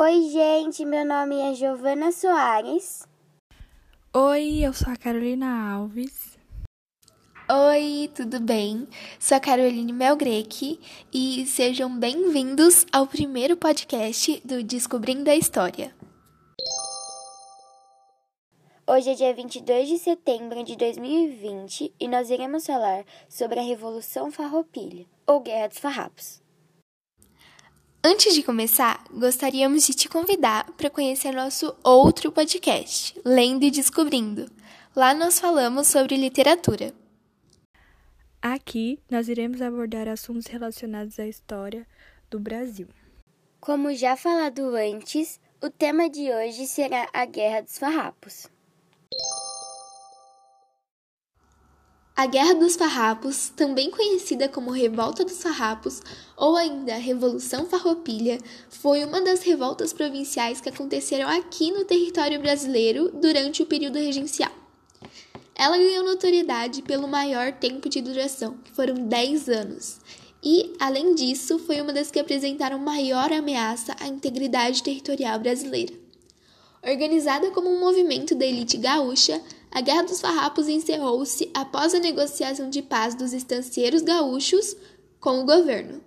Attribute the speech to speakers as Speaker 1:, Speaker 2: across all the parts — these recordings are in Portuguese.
Speaker 1: Oi, gente, meu nome é Giovana Soares.
Speaker 2: Oi, eu sou a Carolina Alves.
Speaker 3: Oi, tudo bem? Sou a Caroline Melgrec e sejam bem-vindos ao primeiro podcast do Descobrindo a História.
Speaker 1: Hoje é dia 22 de setembro de 2020 e nós iremos falar sobre a Revolução Farroupilha, ou Guerra dos Farrapos.
Speaker 3: Antes de começar, gostaríamos de te convidar para conhecer nosso outro podcast, Lendo e Descobrindo. Lá nós falamos sobre literatura.
Speaker 2: Aqui nós iremos abordar assuntos relacionados à história do Brasil.
Speaker 1: Como já falado antes, o tema de hoje será a Guerra dos Farrapos.
Speaker 3: A Guerra dos Farrapos, também conhecida como Revolta dos Farrapos ou ainda Revolução Farroupilha, foi uma das revoltas provinciais que aconteceram aqui no território brasileiro durante o período regencial. Ela ganhou notoriedade pelo maior tempo de duração, que foram 10 anos, e, além disso, foi uma das que apresentaram maior ameaça à integridade territorial brasileira. Organizada como um movimento da elite gaúcha, a Guerra dos Farrapos encerrou-se após a negociação de paz dos estancieiros gaúchos com o governo.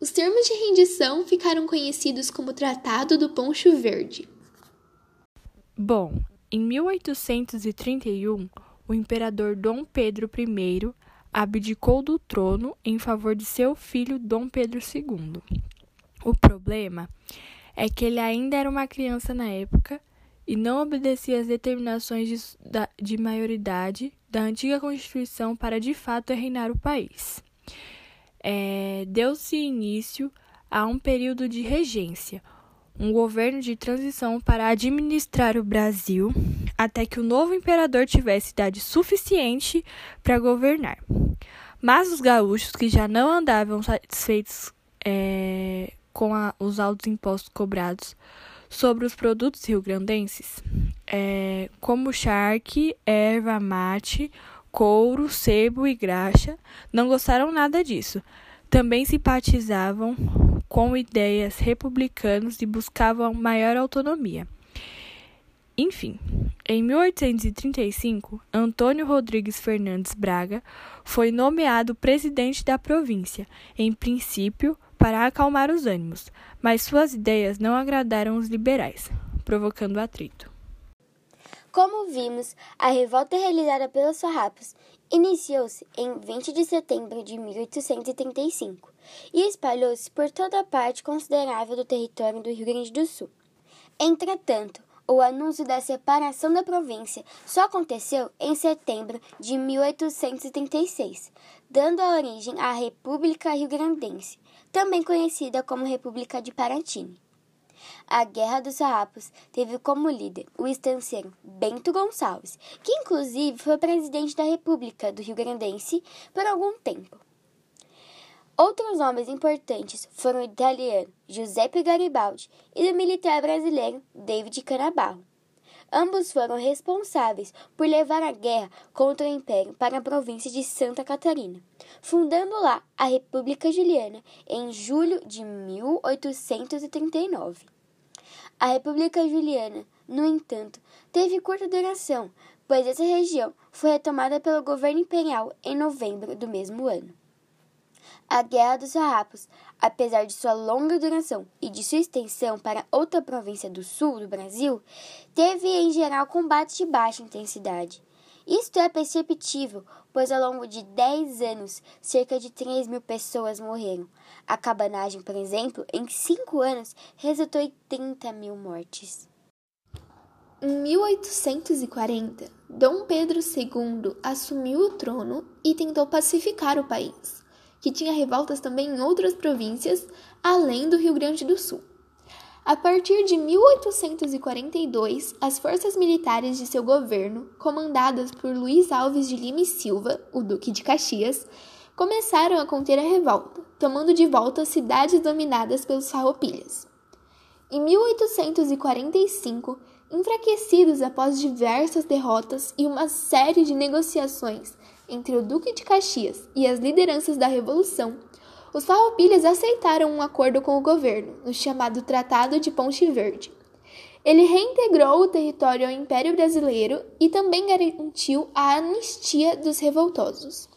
Speaker 3: Os termos de rendição ficaram conhecidos como Tratado do Poncho Verde.
Speaker 2: Bom, em 1831, o imperador Dom Pedro I abdicou do trono em favor de seu filho Dom Pedro II. O problema é que ele ainda era uma criança na época e não obedecia às determinações de, de maioridade da antiga Constituição para de fato reinar o país. É, Deu-se início a um período de regência, um governo de transição para administrar o Brasil até que o novo imperador tivesse idade suficiente para governar. Mas os gaúchos, que já não andavam satisfeitos é, com a, os altos impostos cobrados sobre os produtos rio-grandenses, é, como charque, erva mate, couro, sebo e graxa, não gostaram nada disso. Também simpatizavam com ideias republicanas e buscavam maior autonomia. Enfim, em 1835, Antônio Rodrigues Fernandes Braga foi nomeado presidente da província, em princípio para acalmar os ânimos, mas suas ideias não agradaram os liberais, provocando atrito.
Speaker 1: Como vimos, a revolta realizada pelos farrapos iniciou-se em 20 de setembro de 1835 e espalhou-se por toda a parte considerável do território do Rio Grande do Sul. Entretanto, o anúncio da separação da província só aconteceu em setembro de 1836, dando origem à República Rio-Grandense, também conhecida como República de Paratini. A Guerra dos Farrapos teve como líder o estanceiro Bento Gonçalves, que inclusive foi presidente da República do Rio Grandense por algum tempo. Outros nomes importantes foram o italiano Giuseppe Garibaldi e do militar brasileiro David Canabarro. Ambos foram responsáveis por levar a guerra contra o Império para a província de Santa Catarina, fundando lá a República Juliana em julho de 1839. A República Juliana, no entanto, teve curta duração, pois essa região foi retomada pelo governo imperial em novembro do mesmo ano. A Guerra dos Farrapos, apesar de sua longa duração e de sua extensão para outra província do sul do Brasil, teve em geral combates de baixa intensidade. Isto é perceptível, pois ao longo de 10 anos, cerca de 3 mil pessoas morreram. A cabanagem, por exemplo, em 5 anos, resultou em 30 mil mortes.
Speaker 3: Em 1840, Dom Pedro II assumiu o trono e tentou pacificar o país que tinha revoltas também em outras províncias, além do Rio Grande do Sul. A partir de 1842, as forças militares de seu governo, comandadas por Luiz Alves de Lima e Silva, o Duque de Caxias, começaram a conter a revolta, tomando de volta as cidades dominadas pelos farroupilhas. Em 1845, enfraquecidos após diversas derrotas e uma série de negociações entre o Duque de Caxias e as lideranças da Revolução, Os farroupilhas aceitaram um acordo com o governo, no chamado Tratado de Ponte Verde. Ele reintegrou o território ao Império Brasileiro e também garantiu a anistia dos revoltosos.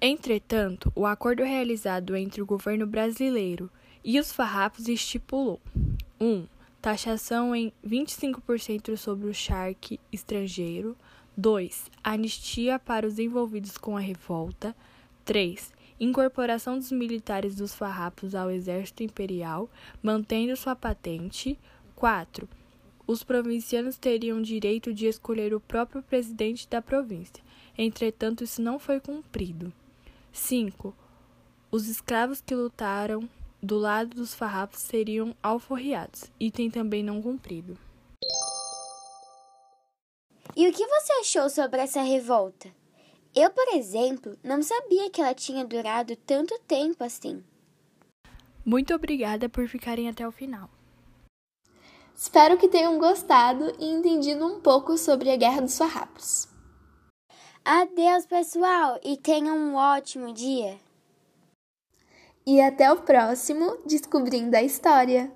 Speaker 2: Entretanto, o acordo realizado entre o governo brasileiro e os farrapos estipulou: 1. Um, taxação em 25% sobre o charque estrangeiro. 2. Anistia para os envolvidos com a revolta. 3. Incorporação dos militares dos farrapos ao exército imperial, mantendo sua patente. 4. Os provincianos teriam direito de escolher o próprio presidente da província. Entretanto, isso não foi cumprido. 5. Os escravos que lutaram do lado dos farrapos seriam alforriados, item também não cumprido.
Speaker 1: E o que você achou sobre essa revolta? Eu, por exemplo, não sabia que ela tinha durado tanto tempo assim.
Speaker 2: Muito obrigada por ficarem até o final.
Speaker 3: Espero que tenham gostado e entendido um pouco sobre a Guerra dos Farrapos.
Speaker 1: Adeus, pessoal, e tenham um ótimo dia.
Speaker 3: E até o próximo Descobrindo a História.